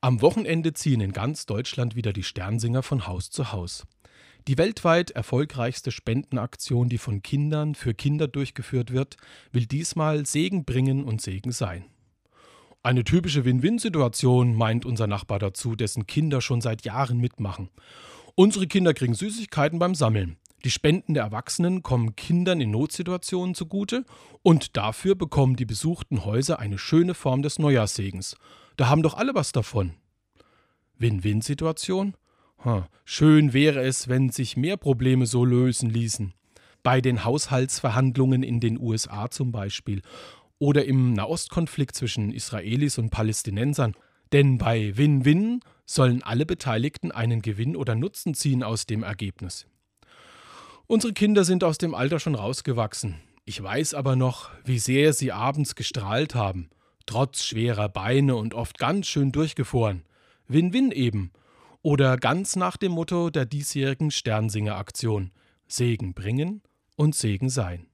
Am Wochenende ziehen in ganz Deutschland wieder die Sternsinger von Haus zu Haus. Die weltweit erfolgreichste Spendenaktion, die von Kindern für Kinder durchgeführt wird, will diesmal Segen bringen und Segen sein. Eine typische Win-Win-Situation, meint unser Nachbar dazu, dessen Kinder schon seit Jahren mitmachen. Unsere Kinder kriegen Süßigkeiten beim Sammeln. Die Spenden der Erwachsenen kommen Kindern in Notsituationen zugute und dafür bekommen die besuchten Häuser eine schöne Form des Neujahrssegens. Da haben doch alle was davon. Win-Win-Situation? Schön wäre es, wenn sich mehr Probleme so lösen ließen. Bei den Haushaltsverhandlungen in den USA zum Beispiel oder im Nahostkonflikt zwischen Israelis und Palästinensern. Denn bei Win-Win sollen alle Beteiligten einen Gewinn oder Nutzen ziehen aus dem Ergebnis. Unsere Kinder sind aus dem Alter schon rausgewachsen. Ich weiß aber noch, wie sehr sie abends gestrahlt haben, trotz schwerer Beine und oft ganz schön durchgefroren. Win-Win eben. Oder ganz nach dem Motto der diesjährigen Sternsinger-Aktion: Segen bringen und Segen sein.